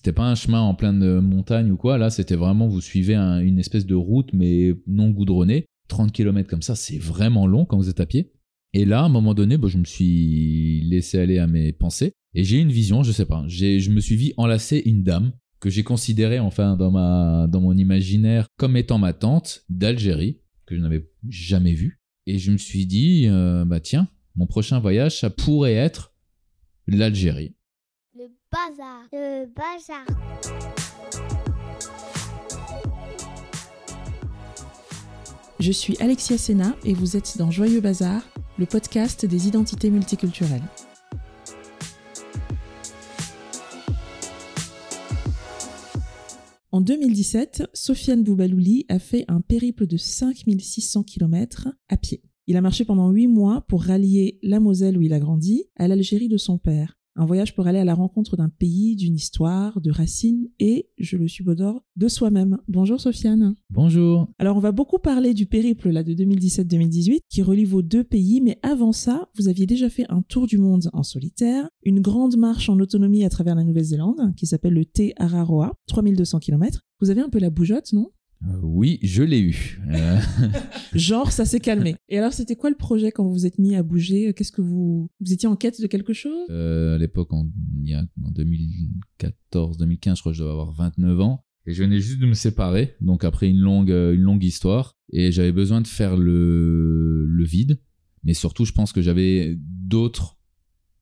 C'était pas un chemin en pleine montagne ou quoi. Là, c'était vraiment, vous suivez une espèce de route, mais non goudronnée. 30 km comme ça, c'est vraiment long quand vous êtes à pied. Et là, à un moment donné, bah, je me suis laissé aller à mes pensées. Et j'ai une vision, je sais pas. Je me suis vu enlacer une dame que j'ai considérée, enfin, dans, ma, dans mon imaginaire, comme étant ma tante d'Algérie, que je n'avais jamais vue. Et je me suis dit, euh, bah tiens, mon prochain voyage, ça pourrait être l'Algérie. Bazar. Le bazar. Je suis Alexia Sena et vous êtes dans Joyeux Bazar, le podcast des identités multiculturelles. En 2017, Sofiane Boubalouli a fait un périple de 5600 km à pied. Il a marché pendant 8 mois pour rallier la Moselle où il a grandi à l'Algérie de son père. Un voyage pour aller à la rencontre d'un pays, d'une histoire, de racines et, je le subodore, de soi-même. Bonjour Sofiane. Bonjour. Alors on va beaucoup parler du périple là de 2017-2018 qui relie vos deux pays, mais avant ça, vous aviez déjà fait un tour du monde en solitaire, une grande marche en autonomie à travers la Nouvelle-Zélande qui s'appelle le Te Araroa, 3200 km. Vous avez un peu la bougeotte, non? Euh, oui, je l'ai eu. Euh. Genre, ça s'est calmé. Et alors, c'était quoi le projet quand vous vous êtes mis à bouger? Qu'est-ce que vous vous étiez en quête de quelque chose? Euh, À l'époque, en, en 2014, 2015, je crois que je devais avoir 29 ans. Et je venais juste de me séparer, donc après une longue, une longue histoire. Et j'avais besoin de faire le, le vide. Mais surtout, je pense que j'avais d'autres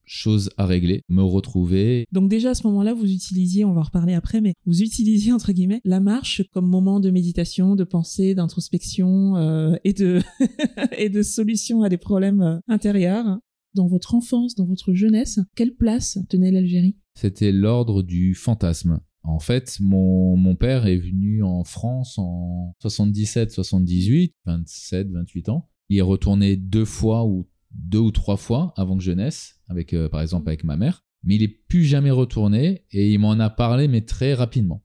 choses à régler, me retrouver. Donc déjà à ce moment-là, vous utilisiez, on va en reparler après, mais vous utilisiez entre guillemets la marche comme moment de méditation, de pensée, d'introspection euh, et de et de solution à des problèmes euh, intérieurs. Dans votre enfance, dans votre jeunesse, quelle place tenait l'Algérie? C'était l'ordre du fantasme. En fait, mon, mon père est venu en France en 77, 78, 27, 28 ans. Il est retourné deux fois ou deux ou trois fois avant que je naisse, avec, euh, par exemple avec ma mère, mais il est plus jamais retourné et il m'en a parlé, mais très rapidement.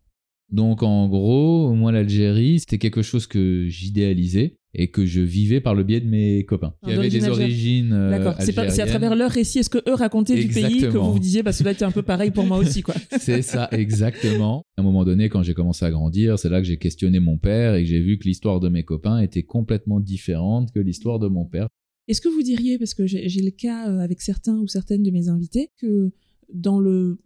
Donc en gros, moi l'Algérie, c'était quelque chose que j'idéalisais et que je vivais par le biais de mes copains qui avaient des origines euh, D'accord, c'est, à travers leur récit, est-ce que eux racontaient du pays que vous vous disiez, bah cela était un peu pareil pour moi aussi, quoi. c'est ça, exactement. À un moment donné, quand j'ai commencé à grandir, c'est là que j'ai questionné mon père et que j'ai vu que l'histoire de mes copains était complètement différente que l'histoire de mon père. Est-ce que vous diriez, parce que j'ai le cas euh, avec certains ou certaines de mes invités, que dans le,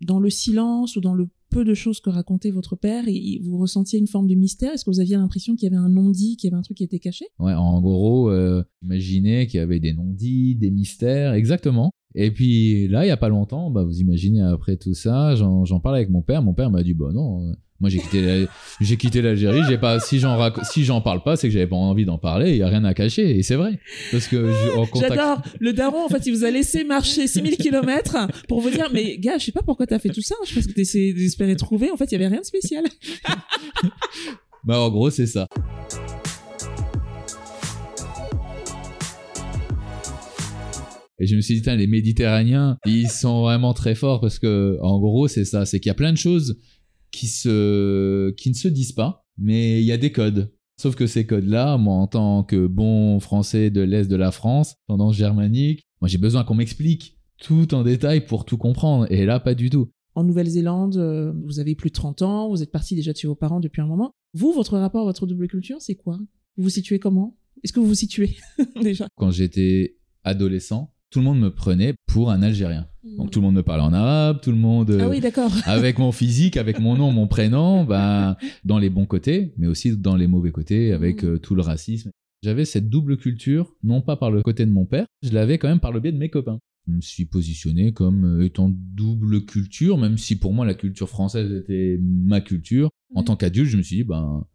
dans le silence ou dans le peu de choses que racontait votre père, vous ressentiez une forme de mystère? Est-ce que vous aviez l'impression qu'il y avait un non-dit, qu'il y avait un truc qui était caché? Ouais, en gros, euh, imaginez qu'il y avait des non-dits, des mystères, exactement. Et puis là, il y a pas longtemps, bah, vous imaginez après tout ça, j'en parle avec mon père. Mon père m'a dit, bah non, moi, j'ai quitté, j'ai quitté l'Algérie. J'ai pas, si j'en si j'en parle pas, c'est que j'avais pas envie d'en parler. Il y a rien à cacher. Et c'est vrai. Parce que J'adore. Le daron, en fait, il vous a laissé marcher 6000 km pour vous dire, mais gars, je sais pas pourquoi t'as fait tout ça. Je pense que t'essayais d'espérer trouver. En fait, il y avait rien de spécial. bah, en gros, c'est ça. Et je me suis dit, les Méditerranéens, ils sont vraiment très forts parce que, en gros, c'est ça. C'est qu'il y a plein de choses qui, se, qui ne se disent pas, mais il y a des codes. Sauf que ces codes-là, moi, en tant que bon français de l'Est de la France, tendance germanique, moi, j'ai besoin qu'on m'explique tout en détail pour tout comprendre. Et là, pas du tout. En Nouvelle-Zélande, euh, vous avez plus de 30 ans, vous êtes parti déjà de chez vos parents depuis un moment. Vous, votre rapport à votre double culture, c'est quoi? Vous vous situez comment? Est-ce que vous vous situez déjà? Quand j'étais adolescent, tout le monde me prenait pour un Algérien. Donc hmm. tout le monde me parlait en arabe, tout le monde. Ah oui, d'accord. avec mon physique, avec mon nom, mon prénom, ben, dans les bons côtés, mais aussi dans les mauvais côtés, avec hmm. euh, tout le racisme. J'avais cette double culture, non pas par le côté de mon père, je l'avais quand même par le biais de mes copains. Je me suis positionné comme euh, étant double culture, même si pour moi la culture française était ma culture. En tant qu'adulte, je me suis dit, ben,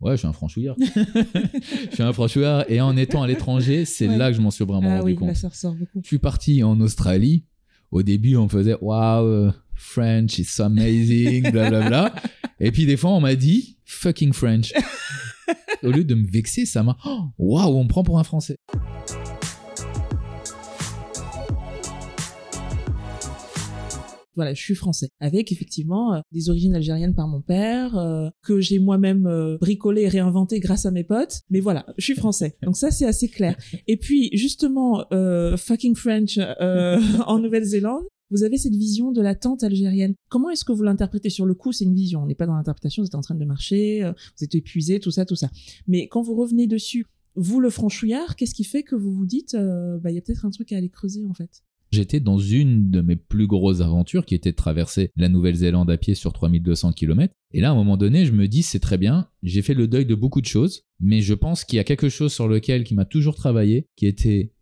Ouais, je suis un franchouillard. je suis un franchouillard. Et en étant à l'étranger, c'est là que je m'en suis vraiment ah, rendu oui, compte. ça ressort beaucoup. Je suis parti en Australie. Au début, on faisait Wow, French is so amazing, blablabla. Et puis des fois, on m'a dit Fucking French. Au lieu de me vexer, ça m'a Waouh, on me prend pour un français. Voilà, je suis français, avec effectivement euh, des origines algériennes par mon père, euh, que j'ai moi-même euh, bricolé et réinventé grâce à mes potes. Mais voilà, je suis français. Donc ça, c'est assez clair. Et puis, justement, fucking French en Nouvelle-Zélande, Vous avez cette vision de la tente algérienne. Comment est-ce que vous l'interprétez? Sur le coup C'est une vision. On n'est pas dans l'interprétation. Vous êtes en train de marcher, euh, vous êtes épuisé, tout ça, tout ça. Mais quand vous revenez dessus, vous le franchouillard, qu'est-ce qui fait que vous vous dites, euh, bah il y a peut-être un truc à aller creuser en fait? J'étais dans une de mes plus grosses aventures qui était de traverser la Nouvelle-Zélande à pied sur 3200 km. Et là, à un moment donné, je me dis, c'est très bien, j'ai fait le deuil de beaucoup de choses, mais je pense qu'il y a quelque chose sur lequel qui m'a toujours travaillé, qui était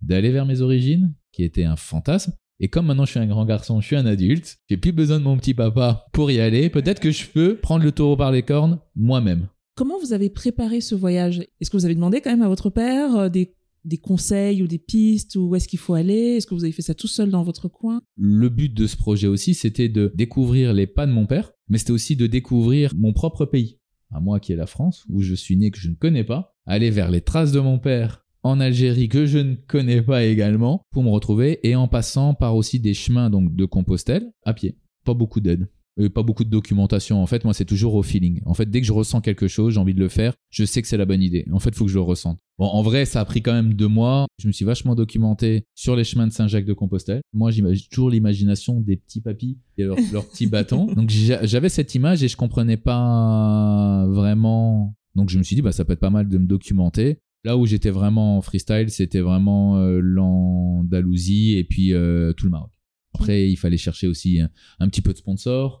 d'aller vers mes origines, qui était un fantasme. Et comme maintenant je suis un grand garçon, je suis un adulte, j'ai plus besoin de mon petit papa pour y aller, peut-être que je peux prendre le taureau par les cornes moi-même. Comment vous avez préparé ce voyage? Est-ce que vous avez demandé quand même à votre père euh, des des conseils ou des pistes où est-ce qu'il faut aller? Est-ce que vous avez fait ça tout seul dans votre coin? Le but de ce projet aussi, c'était de découvrir les pas de mon père, mais c'était aussi de découvrir mon propre pays, à moi qui est la France, où je suis né que je ne connais pas, aller vers les traces de mon père en Algérie que je ne connais pas également pour me retrouver et en passant par aussi des chemins donc de Compostelle à pied. Pas beaucoup d'aide pas beaucoup de documentation. En fait, moi, c'est toujours au feeling. En fait, dès que je ressens quelque chose, j'ai envie de le faire, je sais que c'est la bonne idée. En fait, il faut que je le ressente. Bon, en vrai, ça a pris quand même deux mois. Je me suis vachement documenté sur les chemins de Saint-Jacques-de-Compostelle. Moi, j'imagine toujours l'imagination des petits papis et leurs petits bâtons. Donc, j'avais cette image et je comprenais pas vraiment. Donc, je me suis dit, bah, ça peut être pas mal de me documenter. Là où j'étais vraiment en freestyle, c'était vraiment euh, l'Andalousie et puis euh, tout le Maroc. Après, il fallait chercher aussi un, petit peu de sponsors,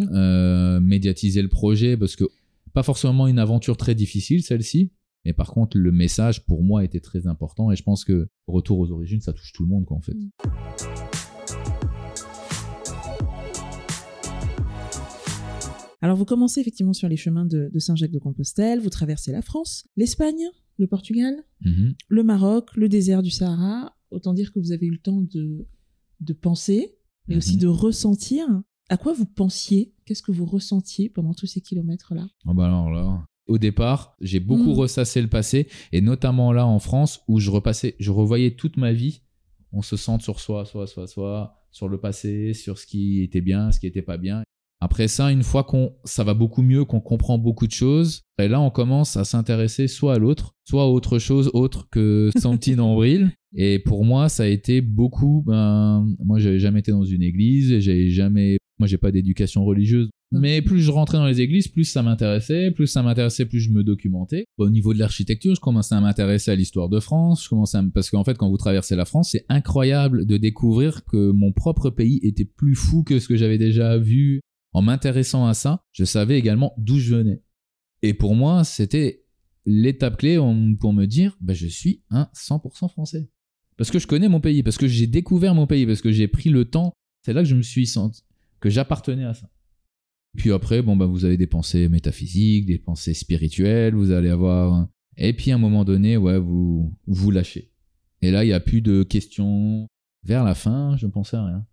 euh, médiatiser le projet, parce que pas forcément une aventure très difficile, celle-ci. Mais par contre, le message pour moi était très important et je pense que retour aux origines, ça touche tout le monde, quoi, en fait. Mm. Alors, vous commencez effectivement sur les chemins de, Saint-Jacques-de-Compostelle, vous traversez la France, l'Espagne, le Portugal, mm-hmm. le Maroc, le désert du Sahara. Autant dire que vous avez eu le temps de de penser, mais aussi mhm. de ressentir. À quoi vous pensiez? Qu'est-ce que vous ressentiez pendant tous ces kilomètres-là? Oh bah alors là, Au départ, j'ai beaucoup hmm. ressassé le passé, et notamment là en France, où je repassais, je revoyais toute ma vie. On se sent sur soi, soi, soi, soi, sur le passé, sur ce qui était bien, ce qui n'était pas bien. Après ça, une fois qu'on ça va beaucoup mieux, qu'on comprend beaucoup de choses, et là on commence à s'intéresser soit à l'autre, soit à autre chose autre que son petit nombril. Et pour moi, ça a été beaucoup. Ben, moi, j'avais jamais été dans une église, j'ai jamais. Moi, j'ai pas d'éducation religieuse. Mais plus je rentrais dans les églises, plus ça m'intéressait, plus ça m'intéressait, plus je me documentais. Au niveau de l'architecture, je commençais à m'intéresser à l'histoire de France. Je commençais à... parce qu'en fait, quand vous traversez la France, c'est incroyable de découvrir que mon propre pays était plus fou que ce que j'avais déjà vu en m'intéressant à ça, je savais également d'où je venais. Et pour moi, c'était l'étape clé pour me dire, bah, je suis un 100% français. Parce que je connais mon pays, parce que j'ai découvert mon pays, parce que j'ai pris le temps. C'est là que je me suis senti que j'appartenais à ça. Puis après, bon, bah, vous avez des pensées métaphysiques, des pensées spirituelles, vous allez avoir. Et puis à un moment donné, ouais, vous vous lâchez. Et là, il n'y a plus de questions. Vers la fin, je ne pensais à rien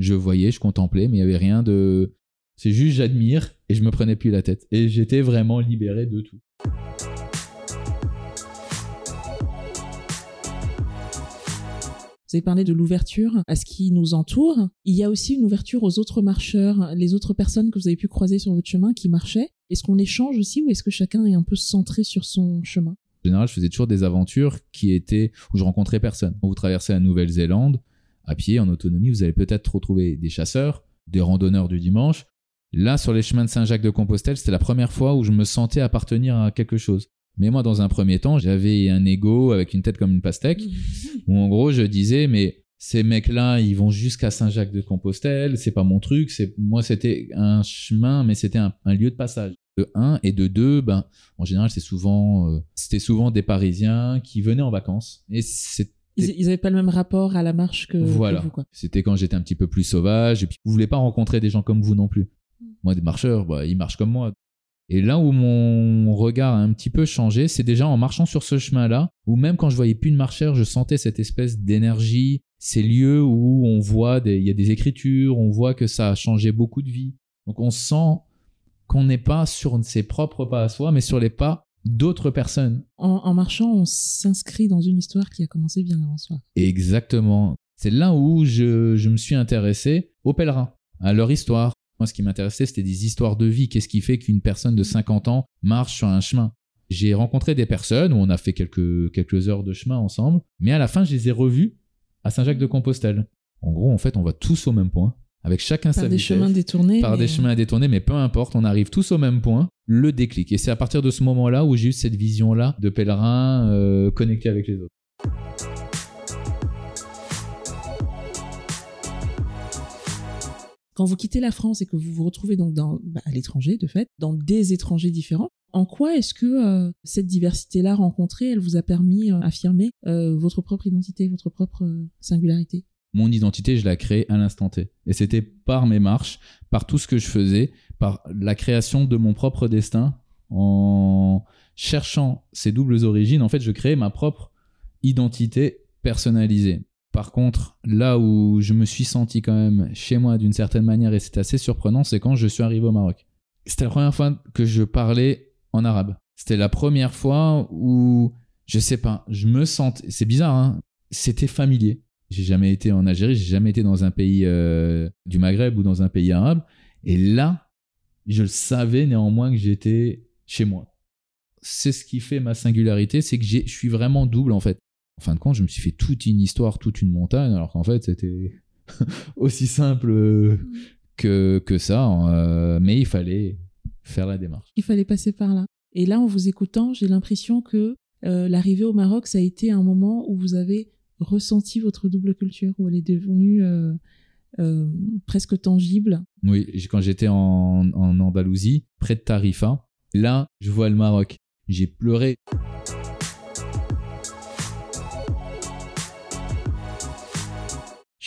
je voyais, je contemplais, mais il n'y avait rien de. C'est juste j'admire et je me prenais plus la tête. Et j'étais vraiment libéré de tout. Vous avez parlé de l'ouverture à ce qui nous entoure. Il y a aussi une ouverture aux autres marcheurs, les autres personnes que vous avez pu croiser sur votre chemin qui marchaient. Est-ce qu'on échange aussi ou est-ce que chacun est un peu centré sur son chemin? En général, je faisais toujours des aventures qui étaient où je rencontrais personne. Vous traversez la Nouvelle-Zélande, à pied, en autonomie, vous allez peut-être retrouver des chasseurs, des randonneurs du dimanche. Là, sur les chemins de Saint-Jacques-de-Compostelle, c'était la première fois où je me sentais appartenir à quelque chose. Mais moi, dans un premier temps, j'avais un ego avec une tête comme une pastèque, où en gros, je disais, mais ces mecs-là, ils vont jusqu'à Saint-Jacques-de-Compostelle, c'est pas mon truc, c'est moi, c'était un chemin, mais c'était un, lieu de passage. De un et de deux, ben, en général, c'est souvent, euh, c'était souvent des Parisiens qui venaient en vacances. Et c'est ils n'avaient pas le même rapport à la marche que, voilà. C'était quand j'étais un petit peu plus sauvage. Et puis, vous voulez pas rencontrer des gens comme vous non plus. Hmm. Moi, des marcheurs, bah, ils marchent comme moi. Et là où mon regard a un petit peu changé, c'est déjà en marchant sur ce chemin-là, où même quand je voyais plus de marcheurs, je sentais cette espèce d'énergie, ces lieux où on voit, il y a des écritures, on voit que ça a changé beaucoup de vie. Donc on sent qu'on n'est pas sur ses propres pas à soi, mais sur les pas d'autres personnes. En, marchant, on s'inscrit dans une histoire qui a commencé bien avant soi. Exactement. C'est là où je, me suis intéressé aux pèlerins, à leur histoire. Moi, ce qui m'intéressait, c'était des histoires de vie. Qu'est-ce qui fait qu'une personne de 50 ans marche sur un chemin? J'ai rencontré des personnes où on a fait quelques, quelques heures de chemin ensemble, mais à la fin, je les ai revues à Saint-Jacques-de-Compostelle. En gros, en fait, on va tous au même point, avec chacun sa Par des vitesse, chemins détournés. par mais- des chemins détournés, mais peu importe, on arrive tous au même point, le déclic. Et c'est à partir de ce moment-là où j'ai eu cette vision-là de pèlerin euh, connecté avec les autres. Quand vous quittez la France et que vous vous retrouvez donc bah, à l'étranger, de fait, dans des étrangers différents, en quoi est-ce que euh, cette diversité-là rencontrée, elle vous a permis d'affirmer votre propre identité, votre propre euh, singularité? Mon identité, je l'ai créée à l'instant T. Et c'était par mes marches, par tout ce que je faisais, par la création de mon propre destin, en cherchant ces doubles origines. En fait, je créais ma propre identité personnalisée. Par contre, là où je me suis senti quand même chez moi d'une certaine manière, et c'était assez surprenant, c'est quand je suis arrivé au Maroc. C'était la première fois que je parlais en arabe. C'était la première fois où, je sais pas, je me sentais, c'est bizarre, hein, c'était familier. J'ai jamais été en Algérie, j'ai jamais été dans un pays euh, du Maghreb ou dans un pays arabe. Et là, je le savais néanmoins que j'étais chez moi. C'est ce qui fait ma singularité, c'est que je suis vraiment double en fait. En fin de compte, je me suis fait toute une histoire, toute une montagne, alors qu'en fait, c'était aussi simple euh, que, que ça. euh, mais il fallait faire la démarche. Il fallait passer par là. Et là, en vous écoutant, j'ai l'impression que euh, l'arrivée au Maroc, ça a été un moment où vous avez ressenti votre double culture, où elle est devenue euh, euh, presque tangible. Oui, quand j'étais en, en Andalousie, près de Tarifa, là, je vois le Maroc. J'ai pleuré.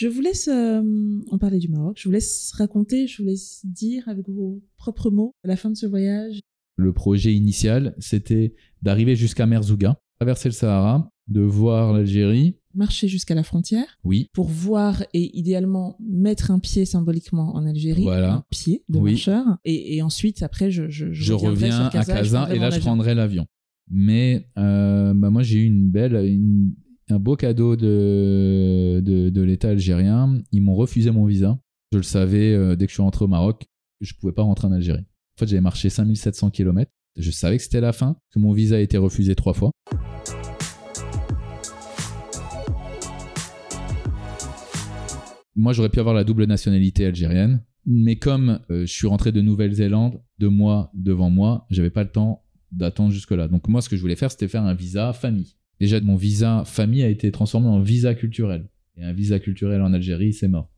Je vous laisse, euh, on parlait du Maroc, je vous laisse raconter, je vous laisse dire avec vos propres mots à la fin de ce voyage. Le projet initial, c'était d'arriver jusqu'à Merzouga, traverser le Sahara, de voir l'Algérie. Marcher jusqu'à la frontière Oui, pour voir et idéalement mettre un pied symboliquement en Algérie, Voilà. un pied de Oui. marcheur. Et, et ensuite, après, je, je, je, reviendrai reviens sur à Casa, et là, je prendrai l'avion. Mais euh, bah, moi, j'ai eu une belle, une- un beau cadeau de, l'État algérien. Ils m'ont refusé mon visa. Je le savais euh, dès que je suis rentré au Maroc, je pouvais pas rentrer en Algérie. En fait, j'avais marché 5700 km. Je savais que c'était la fin, que mon visa a été refusé trois fois. Moi, j'aurais pu avoir la double nationalité algérienne, mais comme euh, je suis rentré de Nouvelle-Zélande, deux mois devant moi, j'avais pas le temps d'attendre jusque-là. Donc moi, ce que je voulais faire, c'était faire un visa famille. Déjà, mon visa famille a été transformé en visa culturel. Et un visa culturel en Algérie, c'est mort.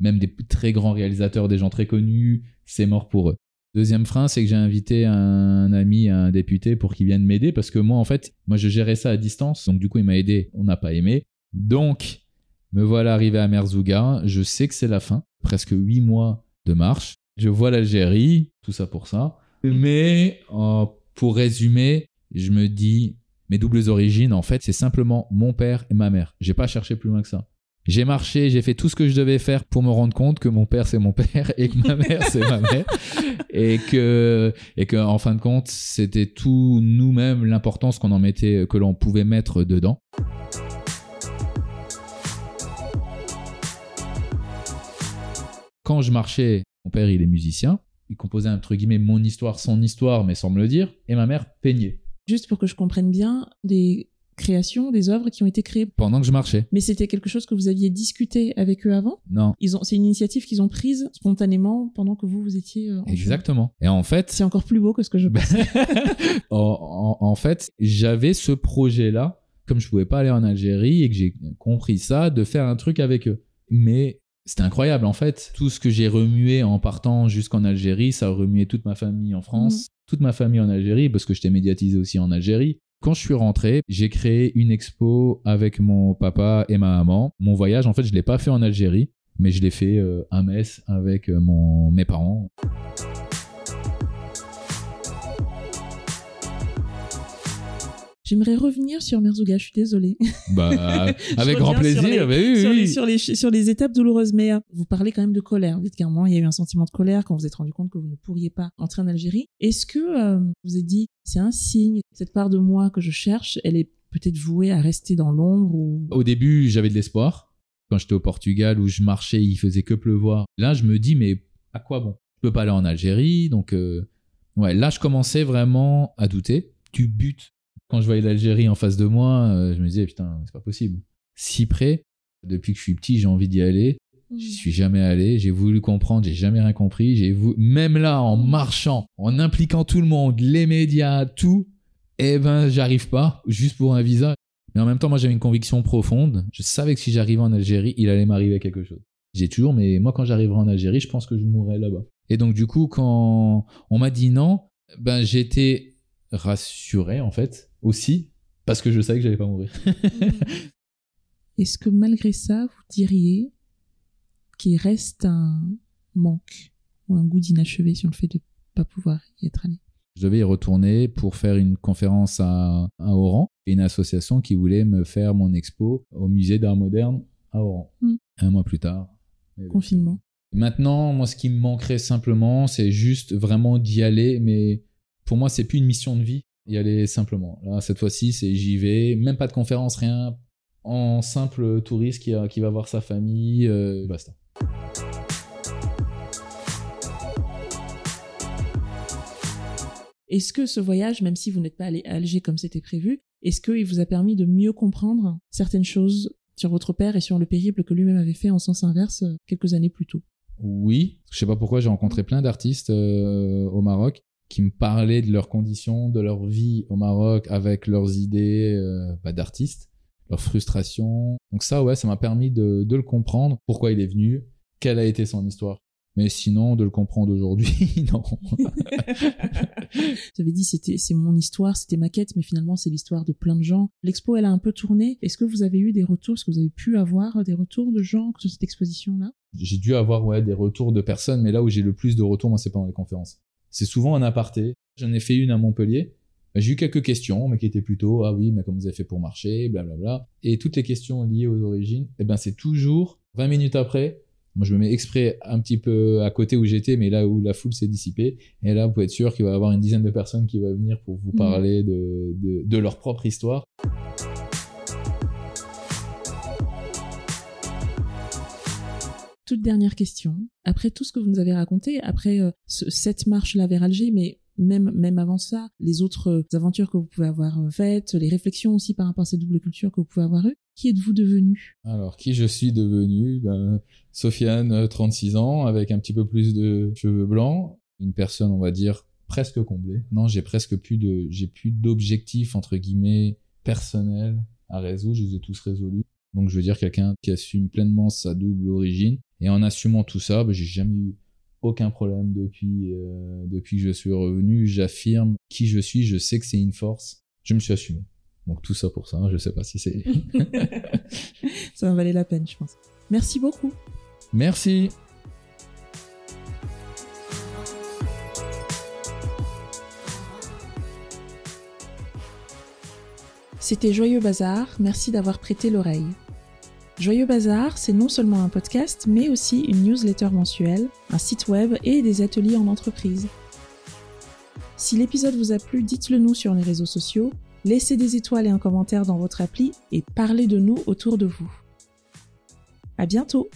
Même des très grands réalisateurs, des gens très connus, c'est mort pour eux. Deuxième frein, c'est que j'ai invité un ami, un député, pour qu'il vienne m'aider, parce que moi, en fait, moi, je gérais ça à distance, donc du coup, il m'a aidé, on n'a pas aimé. Donc, me voilà arrivé à Merzouga, je sais que c'est la fin, presque huit mois de marche. Je vois l'Algérie, tout ça pour ça. Mais euh, pour résumer, je me dis, mes doubles origines, en fait, c'est simplement mon père et ma mère. J'ai pas cherché plus loin que ça. J'ai marché, j'ai fait tout ce que je devais faire pour me rendre compte que mon père c'est mon père et que ma mère c'est ma mère et que et que en fin de compte c'était tout nous-mêmes l'importance qu'on en mettait que l'on pouvait mettre dedans. Quand je marchais, mon père il est musicien, il composait entre guillemets mon histoire, son histoire, mais sans me le dire, et ma mère peignait Juste pour que je comprenne bien, des créations, des œuvres qui ont été créées. pendant que je marchais. Mais c'était quelque chose que vous aviez discuté avec eux avant? Non, Ils ont, C'est une initiative qu'ils ont prise spontanément pendant que vous, vous étiez euh, en exactement. Et en fait, C'est encore plus beau que ce que je Ben, pensais. en, en- en fait, j'avais ce projet-là, comme je pouvais pas aller en Algérie et que j'ai compris ça, de faire un truc avec eux. Mais c'était incroyable, en fait. Tout ce que j'ai remué en partant jusqu'en Algérie, ça a remué toute ma famille en France, toute ma famille en Algérie, parce que j'étais médiatisé aussi en Algérie. Quand je suis rentré, j'ai créé une expo avec mon papa et ma maman. Mon voyage, en fait, je l'ai pas fait en Algérie, mais je l'ai fait euh, à Metz avec euh, mon, mes parents. J'aimerais revenir sur Merzouga, je suis désolée. Bah, avec grand sur plaisir. les- oui, sur, oui. les, sur, les, sur les étapes douloureuses. Mais euh, vous parlez quand même de colère. Vous dites qu'à un moment, il y a eu un sentiment de colère quand vous vous êtes rendu compte que vous ne pourriez pas entrer en Algérie. Est-ce que euh, vous vous êtes dit, c'est un signe, cette part de moi que je cherche, elle est peut-être vouée à rester dans l'ombre ou... Au début, j'avais de l'espoir. Quand j'étais au Portugal où je marchais, il faisait que pleuvoir. Là, je me dis, mais à quoi bon? Je peux pas aller en Algérie, donc euh, ouais. Là, je commençais vraiment à douter. Tu butes. Quand je voyais l'Algérie en face de moi, euh, je me disais putain, c'est pas possible. Si près. Depuis que je suis petit, j'ai envie d'y aller. Mm. Je suis jamais allé, j'ai voulu comprendre, j'ai jamais rien compris. J'ai même là, en marchant, en impliquant tout le monde, les médias, tout, eh ben, j'arrive pas, juste pour un visa. Mais en même temps, moi, j'avais une conviction profonde. Je savais que si j'arrivais en Algérie, il allait m'arriver quelque chose. J'ai toujours, mais moi, quand j'arriverai en Algérie, je pense que je mourrai là-bas. Et donc, du coup, quand on m'a dit non, ben, j'étais rassuré, en fait, aussi, parce que je savais que j'allais pas mourir. Est-ce que malgré ça, vous diriez qu'il reste un manque ou un goût d'inachevé sur le fait de pas pouvoir y être allé? Je devais y retourner pour faire une conférence à, à Oran et une association qui voulait me faire mon expo au musée d'art moderne à Oran. Mm. Un mois plus tard. Confinement. Maintenant, moi, ce qui me manquerait simplement, c'est juste vraiment d'y aller, mais pour moi, c'est plus une mission de vie. Y aller simplement. Là, cette fois-ci, c'est j'y vais, même pas de conférence, rien. En simple touriste qui, a- qui va voir sa famille, euh, basta. Est-ce que ce voyage, même si vous n'êtes pas allé à Alger comme c'était prévu, est-ce qu'il vous a permis de mieux comprendre certaines choses sur votre père et sur le périple que lui-même avait fait en sens inverse euh, quelques années plus tôt? Oui, je sais pas pourquoi j'ai rencontré plein d'artistes euh, au Maroc qui me parlaient de leurs conditions, de leur vie au Maroc avec leurs idées euh, bah, d'artistes, leurs frustrations. Donc ça, ouais, ça m'a permis de, de le comprendre, pourquoi il est venu, quelle a été son histoire. Mais sinon, de le comprendre aujourd'hui, non. Vous avez dit c'était c'est mon histoire, c'était ma quête, mais finalement c'est l'histoire de plein de gens. L'expo elle a un peu tourné. Est-ce que vous avez eu des retours? Est-ce que vous avez pu avoir des retours de gens sur cette exposition là j'ai dû avoir ouais, des retours de personnes, mais là où j'ai le plus de retours, moi, c'est pendant les conférences. C'est souvent en aparté. J'en ai fait une à Montpellier. J'ai eu quelques questions, mais qui étaient plutôt ah oui, mais comment vous avez fait pour marcher, blablabla. Et toutes les questions liées aux origines, eh ben c'est toujours 20 minutes après. Moi, je me mets exprès un petit peu à côté où j'étais, mais là où la foule s'est dissipée. Et là, vous pouvez être sûr qu'il va y avoir une dizaine de personnes qui vont venir pour vous Mhm. parler de, de, de leur propre histoire. Toute dernière question. Après tout ce que vous nous avez raconté, après euh, ce- cette marche-là vers Alger, mais même, même avant ça, les autres euh, aventures que vous pouvez avoir euh, faites, les réflexions aussi par rapport à cette double culture que vous pouvez avoir eues, qui êtes-vous devenu Alors, qui je suis devenu? Ben, Sofiane, euh, 36 ans, avec un petit peu plus de cheveux blancs, une personne, on va dire, presque comblée. Non, j'ai presque plus de, j'ai plus d'objectifs entre guillemets personnels à résoudre. Je les ai tous résolus. Donc, je veux dire quelqu'un qui assume pleinement sa double origine. Et en assumant tout ça, ben, j'ai jamais eu aucun problème depuis euh, depuis que je suis revenu. J'affirme qui je suis. Je sais que c'est une force. Je me suis assumé. Donc tout ça pour ça. Je sais pas si c'est. Ça en valait la peine, je pense. Merci beaucoup. Merci. C'était Joyeux Bazar, merci d'avoir prêté l'oreille. Joyeux Bazar, c'est non seulement un podcast, mais aussi une newsletter mensuelle, un site web et des ateliers en entreprise. Si l'épisode vous a plu, dites-le nous sur les réseaux sociaux, laissez des étoiles et un commentaire dans votre appli et parlez de nous autour de vous. À bientôt!